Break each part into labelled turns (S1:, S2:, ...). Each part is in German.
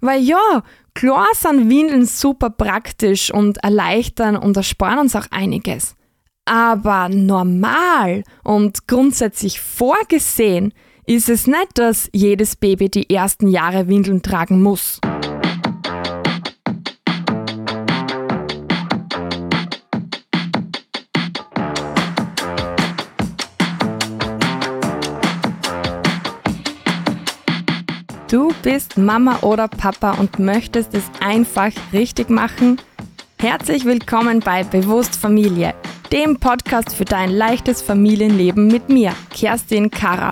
S1: Weil ja, klar sind Windeln super praktisch und erleichtern und ersparen uns auch einiges. Aber normal und grundsätzlich vorgesehen ist es nicht, dass jedes Baby die ersten Jahre Windeln tragen muss. Du bist Mama oder Papa und möchtest es einfach richtig machen? Herzlich willkommen bei Bewusst Familie, dem Podcast für dein leichtes Familienleben mit mir, Kerstin Kara.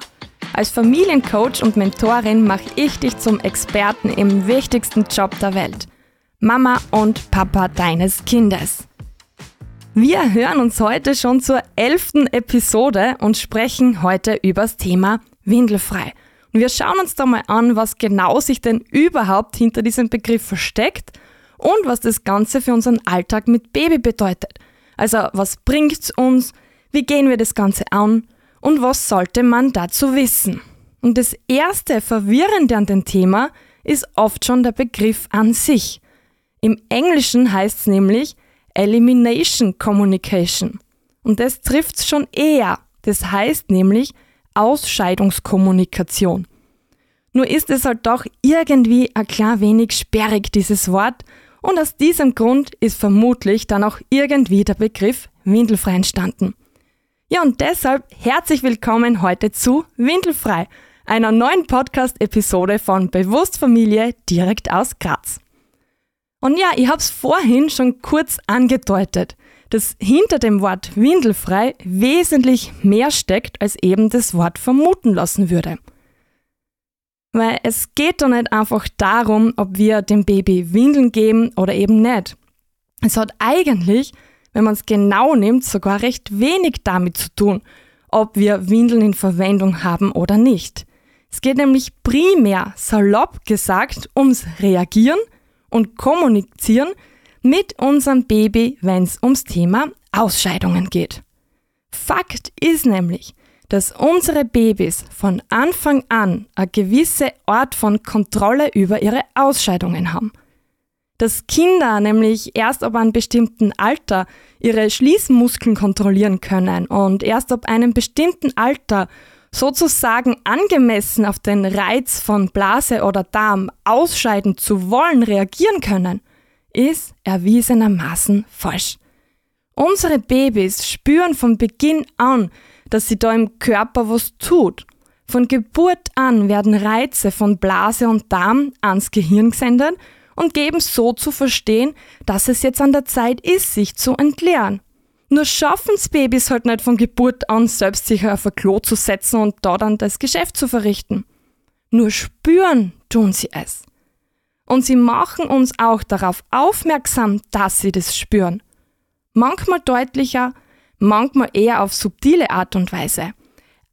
S1: Als Familiencoach und Mentorin mache ich dich zum Experten im wichtigsten Job der Welt. Mama und Papa deines Kindes. Wir hören uns heute schon zur elften Episode und sprechen heute übers Thema Windelfrei – und wir schauen uns da mal an, was genau sich denn überhaupt hinter diesem Begriff versteckt und was das Ganze für unseren Alltag mit Baby bedeutet. Also was bringt es uns, wie gehen wir das Ganze an und was sollte man dazu wissen. Und das erste Verwirrende an dem Thema ist oft schon der Begriff an sich. Im Englischen heißt es nämlich Elimination Communication. Und das trifft es schon eher. Das heißt nämlich, Ausscheidungskommunikation. Nur ist es halt doch irgendwie ein klein wenig sperrig, dieses Wort, und aus diesem Grund ist vermutlich dann auch irgendwie der Begriff Windelfrei entstanden. Ja, und deshalb herzlich willkommen heute zu Windelfrei, einer neuen Podcast-Episode von Bewusst Familie direkt aus Graz. Und ja, ich habe es vorhin schon kurz angedeutet dass hinter dem Wort windelfrei wesentlich mehr steckt, als eben das Wort vermuten lassen würde. Weil es geht doch nicht einfach darum, ob wir dem Baby Windeln geben oder eben nicht. Es hat eigentlich, wenn man es genau nimmt, sogar recht wenig damit zu tun, ob wir Windeln in Verwendung haben oder nicht. Es geht nämlich primär, salopp gesagt, ums Reagieren und Kommunizieren mit unserem Baby, wenn es ums Thema Ausscheidungen geht. Fakt ist nämlich, dass unsere Babys von Anfang an eine gewisse Art von Kontrolle über ihre Ausscheidungen haben. Dass Kinder nämlich erst ab einem bestimmten Alter ihre Schließmuskeln kontrollieren können und erst ab einem bestimmten Alter sozusagen angemessen auf den Reiz von Blase oder Darm ausscheiden zu wollen reagieren können, ist erwiesenermaßen falsch. Unsere Babys spüren von Beginn an, dass sie da im Körper was tut. Von Geburt an werden Reize von Blase und Darm ans Gehirn gesendet und geben so zu verstehen, dass es jetzt an der Zeit ist, sich zu entleeren. Nur schaffen es Babys halt nicht von Geburt an, selbst sich auf ein Klo zu setzen und da dann das Geschäft zu verrichten. Nur spüren tun sie es. Und sie machen uns auch darauf aufmerksam, dass sie das spüren. Manchmal deutlicher, manchmal eher auf subtile Art und Weise.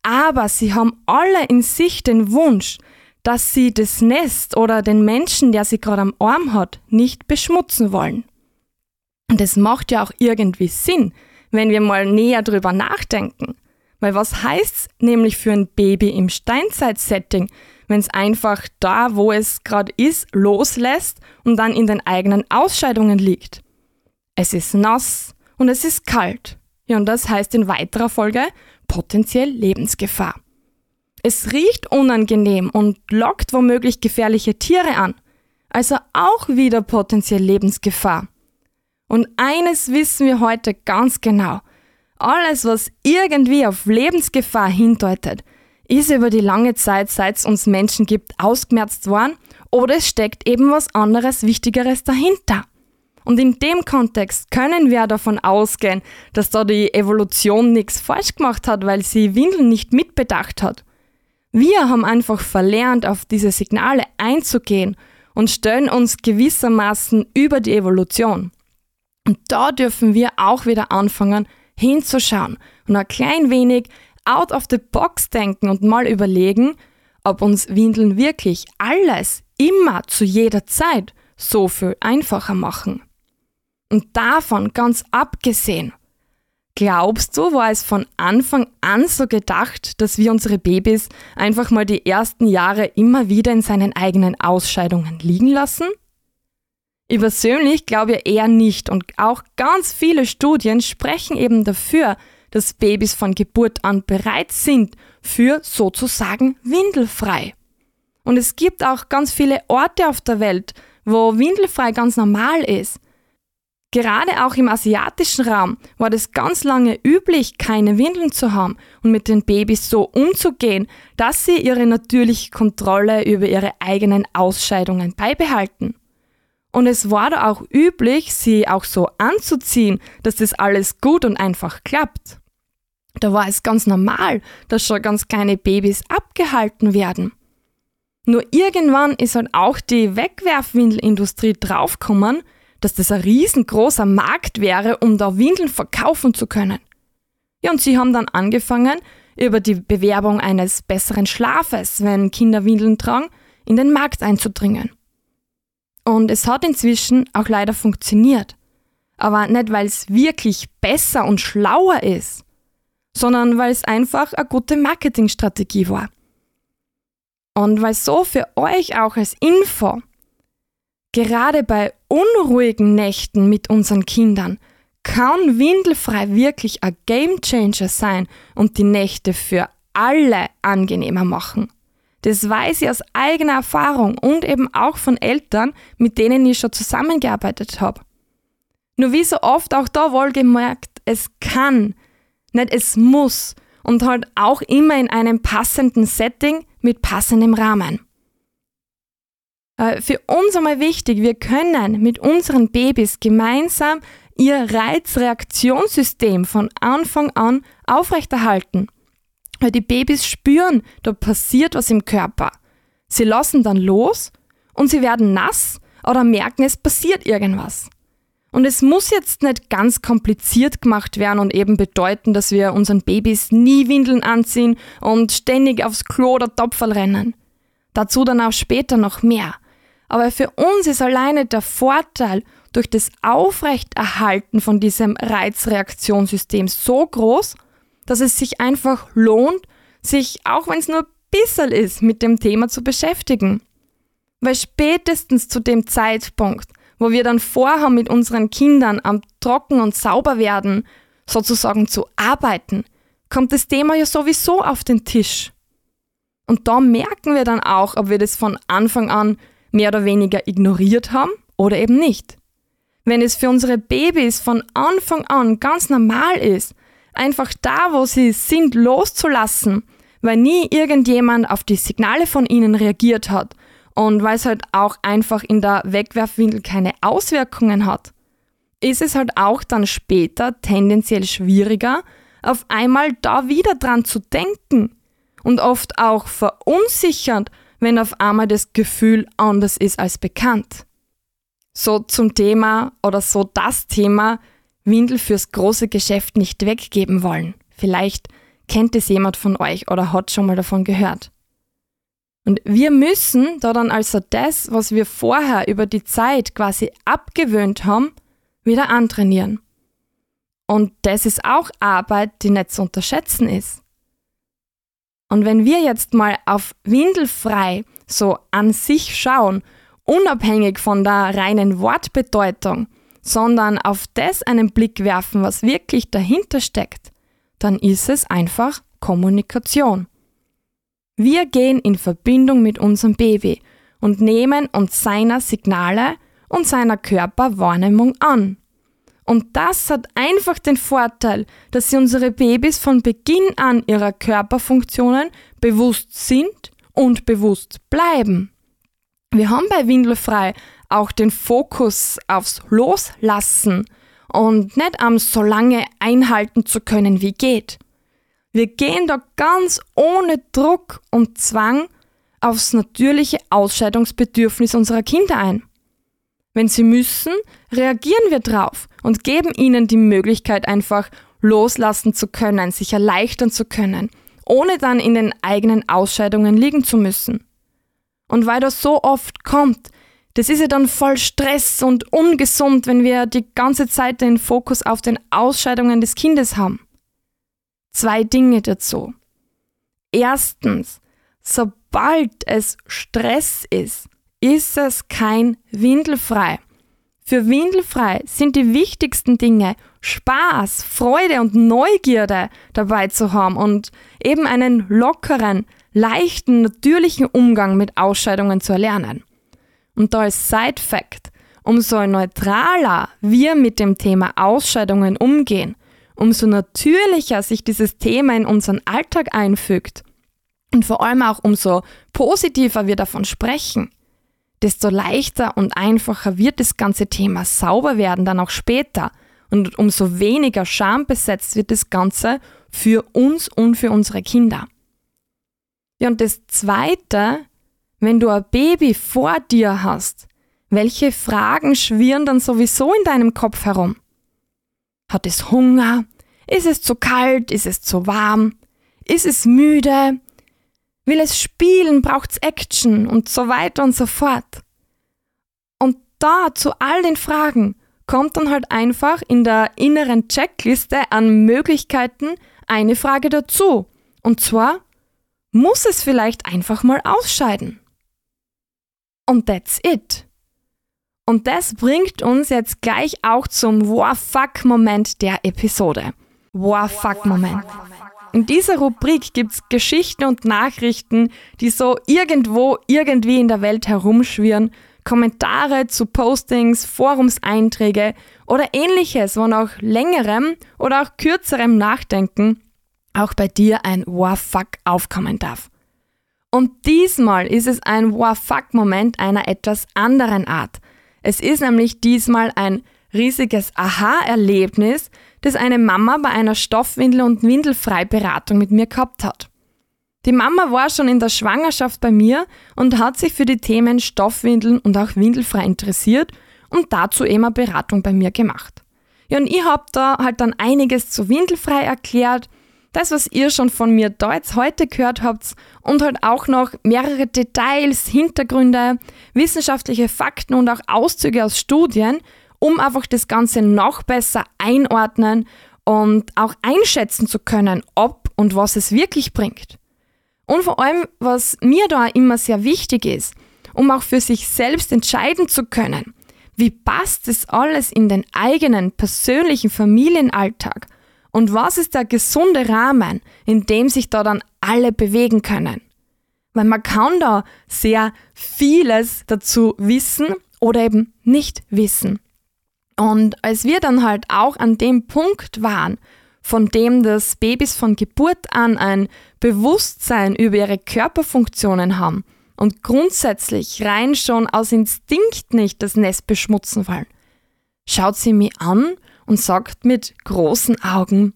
S1: Aber sie haben alle in sich den Wunsch, dass sie das Nest oder den Menschen, der sie gerade am Arm hat, nicht beschmutzen wollen. Und es macht ja auch irgendwie Sinn, wenn wir mal näher drüber nachdenken. Weil was heißt's nämlich für ein Baby im Steinzeit-Setting, wenn es einfach da, wo es gerade ist, loslässt und dann in den eigenen Ausscheidungen liegt. Es ist nass und es ist kalt. Ja, und das heißt in weiterer Folge potenziell Lebensgefahr. Es riecht unangenehm und lockt womöglich gefährliche Tiere an. Also auch wieder potenziell Lebensgefahr. Und eines wissen wir heute ganz genau. Alles, was irgendwie auf Lebensgefahr hindeutet, ist über die lange Zeit, seit es uns Menschen gibt, ausgemerzt worden oder es steckt eben was anderes, Wichtigeres dahinter. Und in dem Kontext können wir davon ausgehen, dass da die Evolution nichts falsch gemacht hat, weil sie Windeln nicht mitbedacht hat. Wir haben einfach verlernt, auf diese Signale einzugehen und stellen uns gewissermaßen über die Evolution. Und da dürfen wir auch wieder anfangen, hinzuschauen und ein klein wenig out of the box denken und mal überlegen, ob uns Windeln wirklich alles, immer, zu jeder Zeit so viel einfacher machen. Und davon ganz abgesehen, Glaubst du, war es von Anfang an so gedacht, dass wir unsere Babys einfach mal die ersten Jahre immer wieder in seinen eigenen Ausscheidungen liegen lassen? Ich persönlich glaube ja eher nicht und auch ganz viele Studien sprechen eben dafür, dass Babys von Geburt an bereit sind für sozusagen windelfrei. Und es gibt auch ganz viele Orte auf der Welt, wo windelfrei ganz normal ist. Gerade auch im asiatischen Raum war das ganz lange üblich, keine Windeln zu haben und mit den Babys so umzugehen, dass sie ihre natürliche Kontrolle über ihre eigenen Ausscheidungen beibehalten. Und es war da auch üblich, sie auch so anzuziehen, dass das alles gut und einfach klappt. Da war es ganz normal, dass schon ganz kleine Babys abgehalten werden. Nur irgendwann ist halt auch die Wegwerfwindelindustrie draufgekommen, dass das ein riesengroßer Markt wäre, um da Windeln verkaufen zu können. Ja, und sie haben dann angefangen, über die Bewerbung eines besseren Schlafes, wenn Kinder Windeln tragen, in den Markt einzudringen. Und es hat inzwischen auch leider funktioniert. Aber nicht, weil es wirklich besser und schlauer ist, sondern weil es einfach eine gute Marketingstrategie war. Und weil so für euch auch als Info, Gerade bei unruhigen Nächten mit unseren Kindern kann Windelfrei wirklich ein Gamechanger sein und die Nächte für alle angenehmer machen. Das weiß ich aus eigener Erfahrung und eben auch von Eltern, mit denen ich schon zusammengearbeitet habe. Nur wie so oft auch da wohlgemerkt, es kann, nicht es muss und halt auch immer in einem passenden Setting mit passendem Rahmen. Äh, für uns einmal wichtig, wir können mit unseren Babys gemeinsam ihr Reizreaktionssystem von Anfang an aufrechterhalten. Die Babys spüren, da passiert was im Körper. Sie lassen dann los und sie werden nass oder merken, es passiert irgendwas. Und es muss jetzt nicht ganz kompliziert gemacht werden und eben bedeuten, dass wir unseren Babys nie Windeln anziehen und ständig aufs Klo oder Topferl rennen. Dazu dann auch später noch mehr. Aber für uns ist alleine der Vorteil durch das Aufrechterhalten von diesem Reizreaktionssystem so groß, dass es sich einfach lohnt, sich, auch wenn es nur ein bisschen ist, mit dem Thema zu beschäftigen. Weil spätestens zu dem Zeitpunkt, wo wir dann vorhaben, mit unseren Kindern am Trocken und sauber werden, sozusagen zu arbeiten, kommt das Thema ja sowieso auf den Tisch. Und da merken wir dann auch, ob wir das von Anfang an mehr oder weniger ignoriert haben oder eben nicht. Wenn es für unsere Babys von Anfang an ganz normal ist, einfach da, wo sie sind, loszulassen, weil nie irgendjemand auf die Signale von ihnen reagiert hat und weil es halt auch einfach in der Wegwerfwindel keine Auswirkungen hat, ist es halt auch dann später tendenziell schwieriger, auf einmal da wieder dran zu denken und oft auch verunsichernd wenn auf einmal das Gefühl anders ist als bekannt. So zum Thema oder so das Thema Windel fürs große Geschäft nicht weggeben wollen. Vielleicht kennt es jemand von euch oder hat schon mal davon gehört. Und wir müssen da dann also das, was wir vorher über die Zeit quasi abgewöhnt haben, wieder antrainieren. Und das ist auch Arbeit, die nicht zu unterschätzen ist. Und wenn wir jetzt mal auf Windelfrei so an sich schauen, unabhängig von der reinen Wortbedeutung, sondern auf das einen Blick werfen, was wirklich dahinter steckt, dann ist es einfach Kommunikation. Wir gehen in Verbindung mit unserem Baby und nehmen uns seiner Signale und seiner Körperwahrnehmung an. Und das hat einfach den Vorteil, dass sie unsere Babys von Beginn an ihrer Körperfunktionen bewusst sind und bewusst bleiben. Wir haben bei Windelfrei auch den Fokus aufs Loslassen und nicht am so lange einhalten zu können wie geht. Wir gehen da ganz ohne Druck und Zwang aufs natürliche Ausscheidungsbedürfnis unserer Kinder ein. Wenn sie müssen, reagieren wir drauf und geben ihnen die Möglichkeit einfach loslassen zu können, sich erleichtern zu können, ohne dann in den eigenen Ausscheidungen liegen zu müssen. Und weil das so oft kommt, Das ist ja dann voll Stress und ungesund, wenn wir die ganze Zeit den Fokus auf den Ausscheidungen des Kindes haben. Zwei Dinge dazu. Erstens, sobald es Stress ist, ist es kein Windelfrei. Für Windelfrei sind die wichtigsten Dinge Spaß, Freude und Neugierde dabei zu haben und eben einen lockeren, leichten, natürlichen Umgang mit Ausscheidungen zu erlernen. Und da als Side Fact, umso neutraler wir mit dem Thema Ausscheidungen umgehen, umso natürlicher sich dieses Thema in unseren Alltag einfügt. Und vor allem auch umso positiver wir davon sprechen, desto leichter und einfacher wird das ganze Thema sauber werden dann auch später. Und umso weniger schambesetzt wird das Ganze für uns und für unsere Kinder. Ja, und das Zweite, wenn du ein Baby vor dir hast, welche Fragen schwirren dann sowieso in deinem Kopf herum? Hat es Hunger? Ist es zu kalt? Ist es zu warm? Ist es müde? Will es spielen? Braucht es Action? Und so weiter und so fort. Und da zu all den Fragen kommt dann halt einfach in der inneren Checkliste an Möglichkeiten eine Frage dazu. Und zwar, muss es vielleicht einfach mal ausscheiden? Und that's it. Und das bringt uns jetzt gleich auch zum War-Fuck-Moment der Episode. War-Fuck-Moment. In dieser Rubrik gibt's Geschichten und Nachrichten, die so irgendwo, irgendwie in der Welt herumschwirren, Kommentare zu Postings, Forumseinträge oder ähnliches, wo nach längerem oder auch kürzerem Nachdenken auch bei dir ein War-Fuck aufkommen darf. Und diesmal ist es ein Wow-Fuck-Moment einer etwas anderen Art. Es ist nämlich diesmal ein riesiges Aha-Erlebnis, das eine Mama bei einer Stoffwindel- und Windelfreiberatung mit mir gehabt hat. Die Mama war schon in der Schwangerschaft bei mir und hat sich für die Themen Stoffwindeln und auch Windelfrei interessiert und dazu eben eine Beratung bei mir gemacht. Ja, und ich habe da halt dann einiges zu Windelfrei erklärt das, was ihr schon von mir da jetzt heute gehört habt und halt auch noch mehrere Details, Hintergründe, wissenschaftliche Fakten und auch Auszüge aus Studien, um einfach das Ganze noch besser einordnen und auch einschätzen zu können, ob und was es wirklich bringt. Und vor allem, was mir da immer sehr wichtig ist, um auch für sich selbst entscheiden zu können, wie passt das alles in den eigenen persönlichen Familienalltag und was ist der gesunde Rahmen, in dem sich da dann alle bewegen können? Weil man kann da sehr vieles dazu wissen oder eben nicht wissen. Und als wir dann halt auch an dem Punkt waren, von dem das Babys von Geburt an ein Bewusstsein über ihre Körperfunktionen haben und grundsätzlich rein schon aus Instinkt nicht das Nest beschmutzen wollen, schaut sie mich an und sagt mit großen Augen,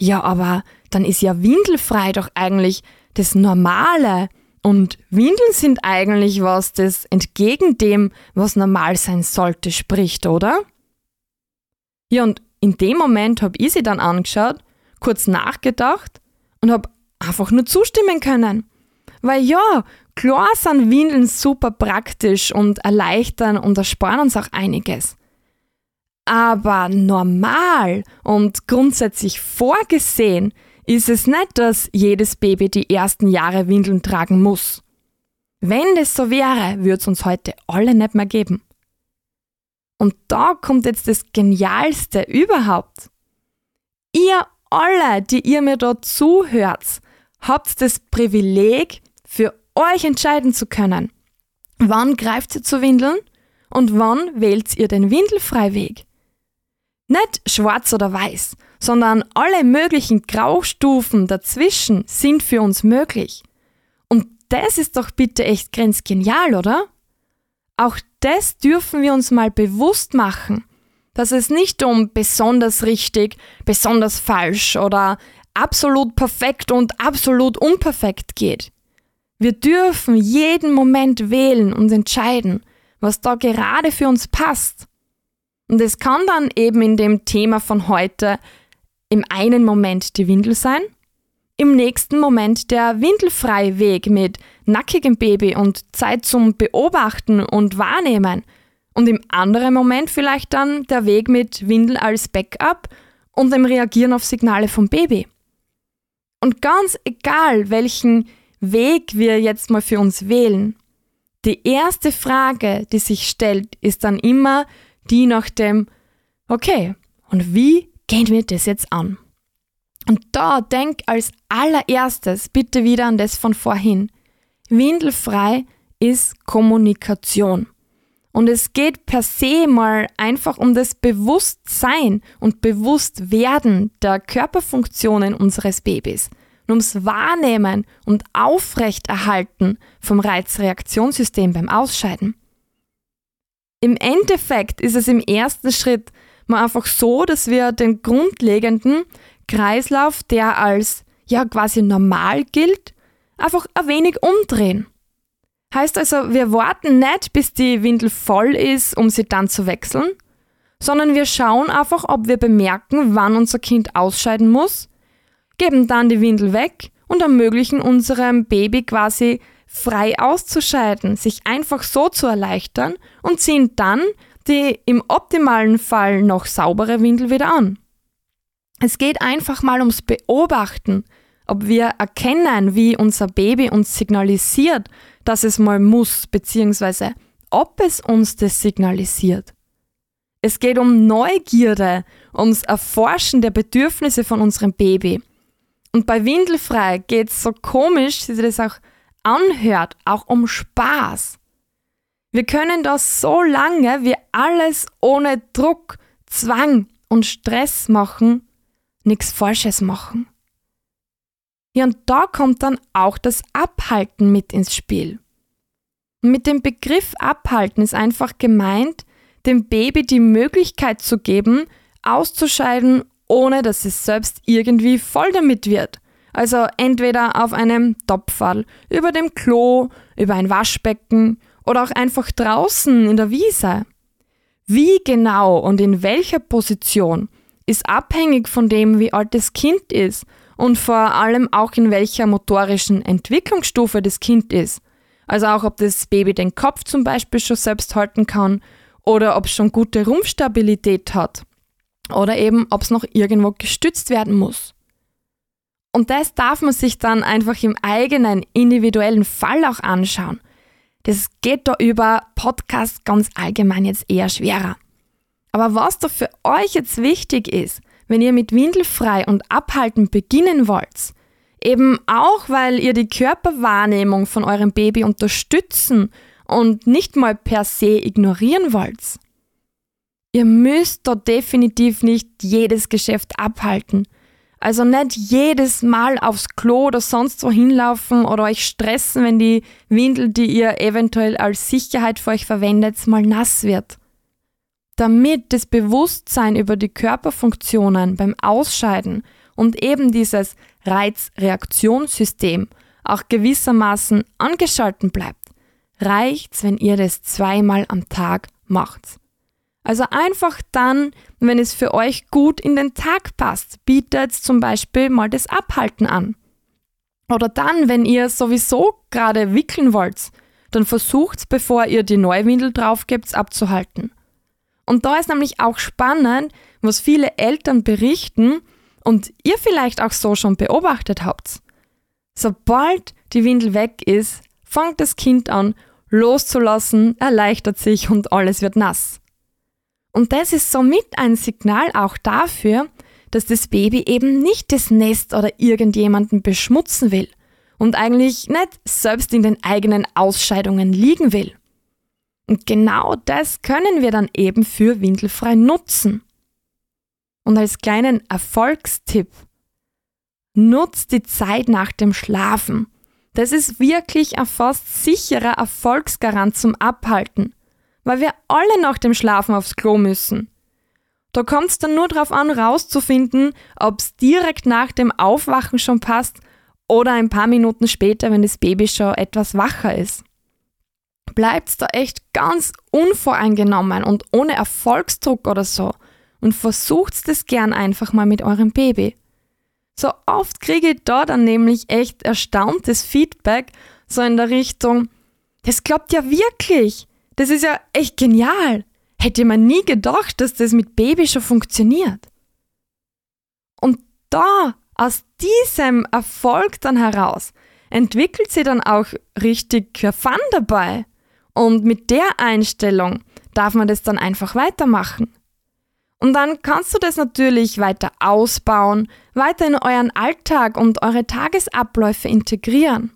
S1: ja, aber dann ist ja windelfrei doch eigentlich das Normale. Und Windeln sind eigentlich was, das entgegen dem, was normal sein sollte, spricht, oder? Ja, und in dem Moment habe ich sie dann angeschaut, kurz nachgedacht und habe einfach nur zustimmen können. Weil ja, klar sind Windeln super praktisch und erleichtern und ersparen uns auch einiges. Aber normal und grundsätzlich vorgesehen ist es nicht, dass jedes Baby die ersten Jahre Windeln tragen muss. Wenn das so wäre, würde es uns heute alle nicht mehr geben. Und da kommt jetzt das Genialste überhaupt. Ihr alle, die ihr mir dort zuhört, habt das Privileg, für euch entscheiden zu können. Wann greift ihr zu Windeln und wann wählt ihr den Windelfreiweg? Nicht schwarz oder weiß, sondern alle möglichen Graustufen dazwischen sind für uns möglich. Und das ist doch bitte echt grenzgenial, oder? Auch das dürfen wir uns mal bewusst machen, dass es nicht um besonders richtig, besonders falsch oder absolut perfekt und absolut unperfekt geht. Wir dürfen jeden Moment wählen und entscheiden, was da gerade für uns passt. Und es kann dann eben in dem Thema von heute im einen Moment die Windel sein, im nächsten Moment der windelfreie Weg mit nackigem Baby und Zeit zum Beobachten und Wahrnehmen. Und im anderen Moment vielleicht dann der Weg mit Windel als Backup und dem Reagieren auf Signale vom Baby. Und ganz egal, welchen Weg wir jetzt mal für uns wählen, die erste Frage, die sich stellt, ist dann immer die nach dem, okay, und wie gehen wir das jetzt an? Und da denk als allererstes bitte wieder an das von vorhin. Windelfrei ist Kommunikation. Und es geht per se mal einfach um das Bewusstsein und Bewusstwerden der Körperfunktionen unseres Babys und ums Wahrnehmen und Aufrechterhalten vom Reizreaktionssystem beim Ausscheiden. Im Endeffekt ist es im ersten Schritt mal einfach so, dass wir den grundlegenden Kreislauf, der als ja quasi normal gilt, einfach ein wenig umdrehen. Heißt also, wir warten nicht, bis die Windel voll ist, um sie dann zu wechseln, sondern wir schauen einfach, ob wir bemerken, wann unser Kind ausscheiden muss, geben dann die Windel weg und ermöglichen unserem Baby quasi frei auszuscheiden, sich einfach so zu erleichtern und ziehen dann die im optimalen Fall noch saubere Windel wieder an. Es geht einfach mal ums Beobachten, ob wir erkennen, wie unser Baby uns signalisiert, dass es mal muss, beziehungsweise ob es uns das signalisiert. Es geht um Neugierde, ums Erforschen der Bedürfnisse von unserem Baby. Und bei Windelfrei geht es so komisch, wie das auch anhört, auch um Spaß. Wir können das so lange wie alles ohne Druck, Zwang und Stress machen, nichts Falsches machen. Ja, und da kommt dann auch das Abhalten mit ins Spiel. mit dem Begriff Abhalten ist einfach gemeint, dem Baby die Möglichkeit zu geben, auszuscheiden, ohne dass es selbst irgendwie voll damit wird. Also entweder auf einem Topfall, über dem Klo, über ein Waschbecken oder auch einfach draußen in der Wiese. Wie genau und in welcher Position ist abhängig von dem, wie alt das Kind ist und vor allem auch in welcher motorischen Entwicklungsstufe das Kind ist. Also auch ob das Baby den Kopf zum Beispiel schon selbst halten kann oder ob es schon gute Rumpfstabilität hat oder eben ob es noch irgendwo gestützt werden muss. Und das darf man sich dann einfach im eigenen individuellen Fall auch anschauen. Das geht da über Podcast ganz allgemein jetzt eher schwerer. Aber was da für euch jetzt wichtig ist, wenn ihr mit Windelfrei und Abhalten beginnen wollt, eben auch weil ihr die Körperwahrnehmung von eurem Baby unterstützen und nicht mal per se ignorieren wollt. Ihr müsst da definitiv nicht jedes Geschäft abhalten. Also nicht jedes Mal aufs Klo oder sonst wo hinlaufen oder euch stressen, wenn die Windel, die ihr eventuell als Sicherheit für euch verwendet, mal nass wird damit das Bewusstsein über die Körperfunktionen beim Ausscheiden und eben dieses Reizreaktionssystem auch gewissermaßen angeschalten bleibt, reicht's, wenn ihr das zweimal am Tag macht. Also einfach dann, wenn es für euch gut in den Tag passt, bietet zum Beispiel mal das Abhalten an. Oder dann, wenn ihr sowieso gerade wickeln wollt, dann versucht, bevor ihr die Neuwindel draufgebt, abzuhalten. Und da ist nämlich auch spannend, was viele Eltern berichten und ihr vielleicht auch so schon beobachtet habt. Sobald die Windel weg ist, fängt das Kind an, loszulassen, erleichtert sich und alles wird nass. Und das ist somit ein Signal auch dafür, dass das Baby eben nicht das Nest oder irgendjemanden beschmutzen will und eigentlich nicht selbst in den eigenen Ausscheidungen liegen will. Und genau das können wir dann eben für Windelfrei nutzen. Und als kleinen Erfolgstipp, nutzt die Zeit nach dem Schlafen. Das ist wirklich ein fast sicherer Erfolgsgarant zum Abhalten, weil wir alle nach dem Schlafen aufs Klo müssen. Da kommt es dann nur darauf an, rauszufinden, ob es direkt nach dem Aufwachen schon passt oder ein paar Minuten später, wenn das Baby schon etwas wacher ist bleibt da echt ganz unvoreingenommen und ohne Erfolgsdruck oder so und versucht das gern einfach mal mit eurem Baby. So oft kriege ich da dann nämlich echt erstauntes Feedback, so in der Richtung, das klappt ja wirklich. Das ist ja echt genial. Hätte man nie gedacht, dass das mit Baby schon funktioniert. Und da, aus diesem Erfolg dann heraus, entwickelt sie dann auch richtig Fun dabei. Und mit der Einstellung darf man das dann einfach weitermachen. Und dann kannst du das natürlich weiter ausbauen, weiter in euren Alltag und eure Tagesabläufe integrieren.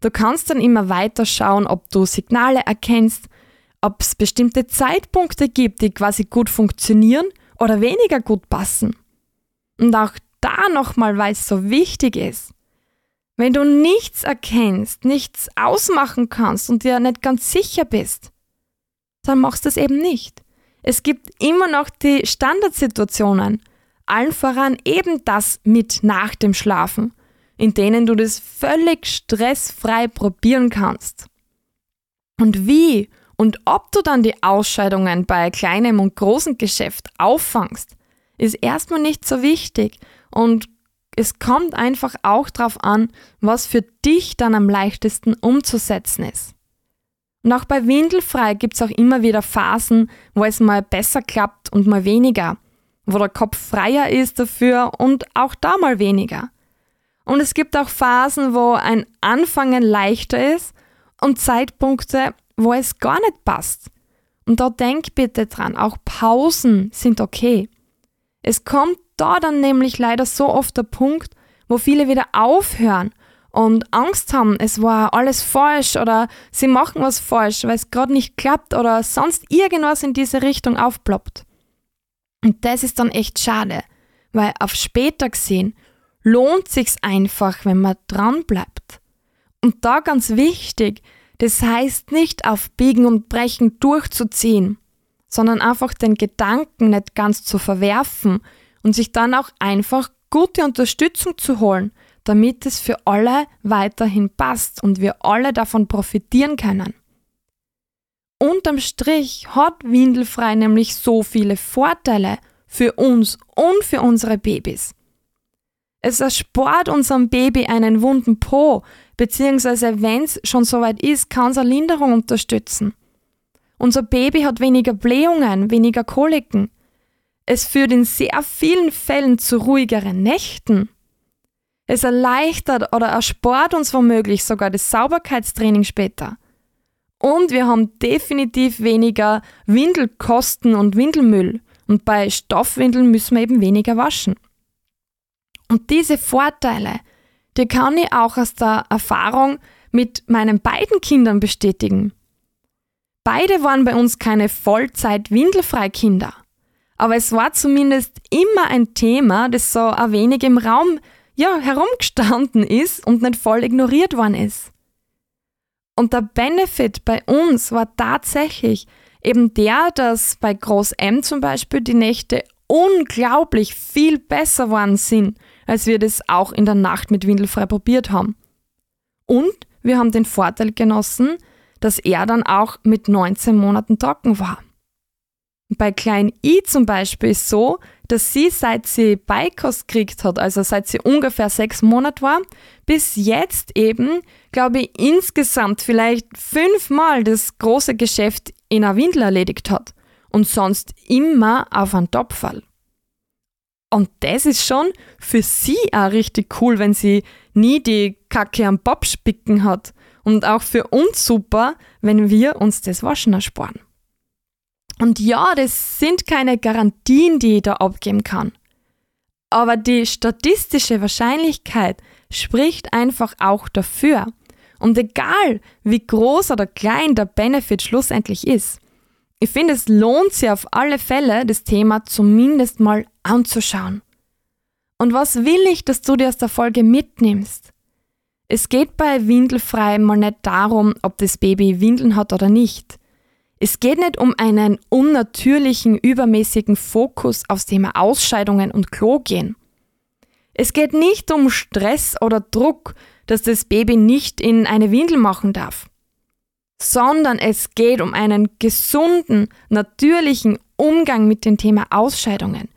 S1: Du kannst dann immer weiter schauen, ob du Signale erkennst, ob es bestimmte Zeitpunkte gibt, die quasi gut funktionieren oder weniger gut passen. Und auch da nochmal, weil es so wichtig ist. Wenn du nichts erkennst, nichts ausmachen kannst und dir nicht ganz sicher bist, dann machst du es eben nicht. Es gibt immer noch die Standardsituationen, allen voran eben das mit nach dem Schlafen, in denen du das völlig stressfrei probieren kannst. Und wie und ob du dann die Ausscheidungen bei kleinem und großem Geschäft auffangst, ist erstmal nicht so wichtig und es kommt einfach auch darauf an, was für dich dann am leichtesten umzusetzen ist. Und auch bei Windelfrei gibt es auch immer wieder Phasen, wo es mal besser klappt und mal weniger, wo der Kopf freier ist dafür und auch da mal weniger. Und es gibt auch Phasen, wo ein Anfangen leichter ist und Zeitpunkte, wo es gar nicht passt. Und da denk bitte dran, auch Pausen sind okay. Es kommt da dann nämlich leider so oft der Punkt, wo viele wieder aufhören und Angst haben, es war alles falsch oder sie machen was falsch, weil es gerade nicht klappt oder sonst irgendwas in diese Richtung aufploppt. Und das ist dann echt schade, weil auf später gesehen lohnt sich's einfach, wenn man dran bleibt. Und da ganz wichtig, das heißt nicht auf Biegen und Brechen durchzuziehen, sondern einfach den Gedanken nicht ganz zu verwerfen und sich dann auch einfach gute Unterstützung zu holen, damit es für alle weiterhin passt und wir alle davon profitieren können. Unterm Strich hat Windelfrei nämlich so viele Vorteile für uns und für unsere Babys. Es erspart unserem Baby einen wunden Po, beziehungsweise wenn es schon soweit ist, kann es eine Linderung unterstützen. Unser Baby hat weniger Blähungen, weniger Koliken. Es führt in sehr vielen Fällen zu ruhigeren Nächten. Es erleichtert oder erspart uns womöglich sogar das Sauberkeitstraining später. Und wir haben definitiv weniger Windelkosten und Windelmüll. Und bei Stoffwindeln müssen wir eben weniger waschen. Und diese Vorteile, die kann ich auch aus der Erfahrung mit meinen beiden Kindern bestätigen. Beide waren bei uns keine Vollzeit-Windelfrei-Kinder. Aber es war zumindest immer ein Thema, das so ein wenig im Raum ja, herumgestanden ist und nicht voll ignoriert worden ist. Und der Benefit bei uns war tatsächlich eben der, dass bei Groß M zum Beispiel die Nächte unglaublich viel besser worden sind, als wir das auch in der Nacht mit Windelfrei probiert haben. Und wir haben den Vorteil genossen, dass er dann auch mit 19 Monaten trocken war. Bei Klein I zum Beispiel ist so, dass sie, seit sie Beikost gekriegt hat, also seit sie ungefähr sechs Monate war, bis jetzt eben, glaube ich, insgesamt vielleicht fünfmal das große Geschäft in einer Windel erledigt hat und sonst immer auf einen Topfall. Und das ist schon für sie auch richtig cool, wenn sie nie die Kacke am Bob spicken hat. Und auch für uns super, wenn wir uns das Waschen ersparen. Und ja, das sind keine Garantien, die ich da abgeben kann. Aber die statistische Wahrscheinlichkeit spricht einfach auch dafür. Und egal, wie groß oder klein der Benefit schlussendlich ist, ich finde, es lohnt sich auf alle Fälle, das Thema zumindest mal anzuschauen. Und was will ich, dass du dir aus der Folge mitnimmst? Es geht bei Windelfrei mal nicht darum, ob das Baby Windeln hat oder nicht. Es geht nicht um einen unnatürlichen, übermäßigen Fokus aufs Thema Ausscheidungen und Klo gehen. Es geht nicht um Stress oder Druck, dass das Baby nicht in eine Windel machen darf, sondern es geht um einen gesunden, natürlichen Umgang mit dem Thema Ausscheidungen.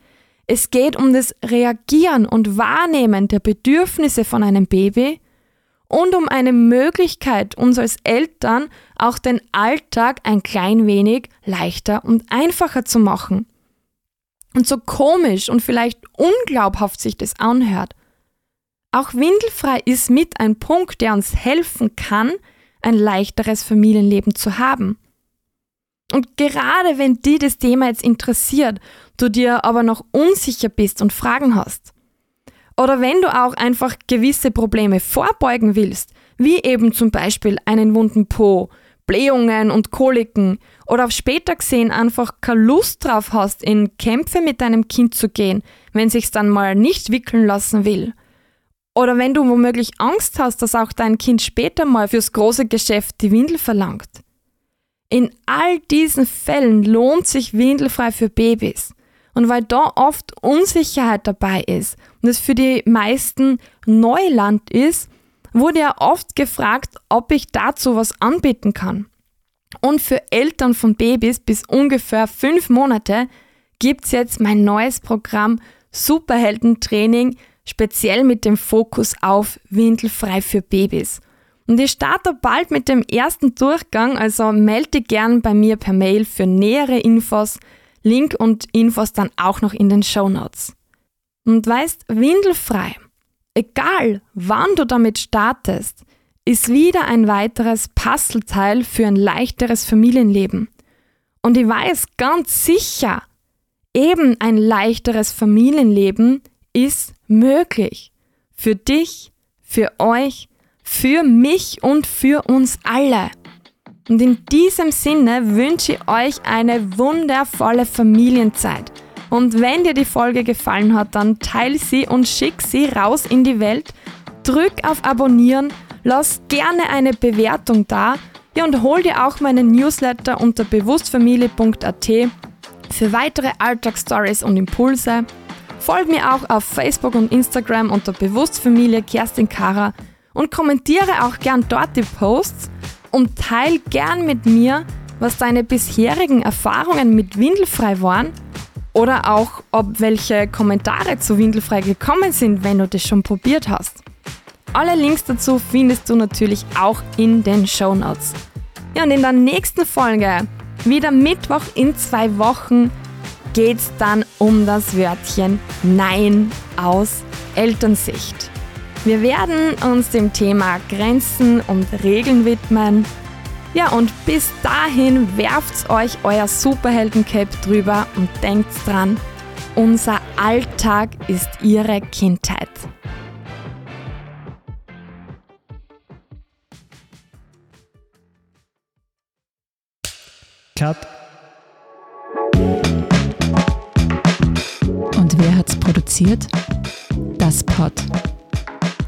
S1: Es geht um das Reagieren und Wahrnehmen der Bedürfnisse von einem Baby und um eine Möglichkeit, uns als Eltern auch den Alltag ein klein wenig leichter und einfacher zu machen. Und so komisch und vielleicht unglaubhaft sich das anhört, auch windelfrei ist mit ein Punkt, der uns helfen kann, ein leichteres Familienleben zu haben. Und gerade wenn dich das Thema jetzt interessiert, du dir aber noch unsicher bist und Fragen hast, oder wenn du auch einfach gewisse Probleme vorbeugen willst, wie eben zum Beispiel einen wunden Po, Blähungen und Koliken oder auf später gesehen einfach keine Lust drauf hast, in Kämpfe mit deinem Kind zu gehen, wenn sich's dann mal nicht wickeln lassen will. Oder wenn du womöglich Angst hast, dass auch dein Kind später mal fürs große Geschäft die Windel verlangt. In all diesen Fällen lohnt sich Windelfrei für Babys. Und weil da oft Unsicherheit dabei ist und es für die meisten Neuland ist, wurde ja oft gefragt, ob ich dazu was anbieten kann. Und für Eltern von Babys bis ungefähr fünf Monate gibt's jetzt mein neues Programm Superheldentraining, speziell mit dem Fokus auf Windelfrei für Babys. Und ich starte bald mit dem ersten Durchgang, also melde dich gern bei mir per Mail für nähere Infos. Link und Infos dann auch noch in den Show Notes. Und weißt, windelfrei, egal wann du damit startest, ist wieder ein weiteres Puzzleteil für ein leichteres Familienleben. Und ich weiß ganz sicher, eben ein leichteres Familienleben ist möglich. Für dich, für euch, für mich und für uns alle. Und in diesem Sinne wünsche ich euch eine wundervolle Familienzeit. Und wenn dir die Folge gefallen hat, dann teile sie und schick sie raus in die Welt. Drück auf Abonnieren, lass gerne eine Bewertung da. Ja, und hol dir auch meinen Newsletter unter bewusstfamilie.at für weitere Alltagsstories und Impulse. Folge mir auch auf Facebook und Instagram unter Bewusstfamilie Kerstin Kara und kommentiere auch gern dort die Posts und teil gern mit mir, was deine bisherigen Erfahrungen mit Windelfrei waren oder auch, ob welche Kommentare zu Windelfrei gekommen sind, wenn du das schon probiert hast. Alle Links dazu findest du natürlich auch in den Show Notes. Ja, und in der nächsten Folge, wieder Mittwoch in zwei Wochen, geht es dann um das Wörtchen Nein aus Elternsicht. Wir werden uns dem Thema Grenzen und Regeln widmen. Ja, und bis dahin werft euch euer Superheldencape drüber und denkt dran, unser Alltag ist ihre Kindheit.
S2: Cut. Und wer hat's produziert? Das Pod